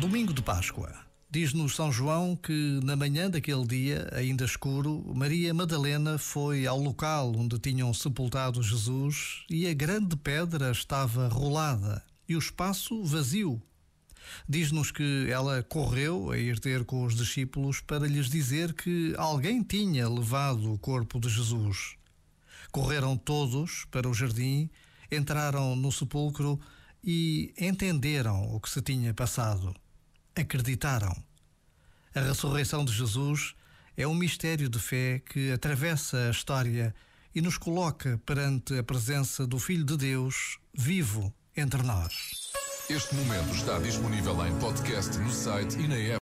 Domingo de Páscoa. Diz-nos São João que, na manhã daquele dia, ainda escuro, Maria Madalena foi ao local onde tinham sepultado Jesus e a grande pedra estava rolada e o espaço vazio. Diz-nos que ela correu a ir ter com os discípulos para lhes dizer que alguém tinha levado o corpo de Jesus. Correram todos para o jardim, entraram no sepulcro e entenderam o que se tinha passado. Acreditaram. A ressurreição de Jesus é um mistério de fé que atravessa a história e nos coloca perante a presença do Filho de Deus vivo entre nós. Este momento está disponível em podcast no site e na app.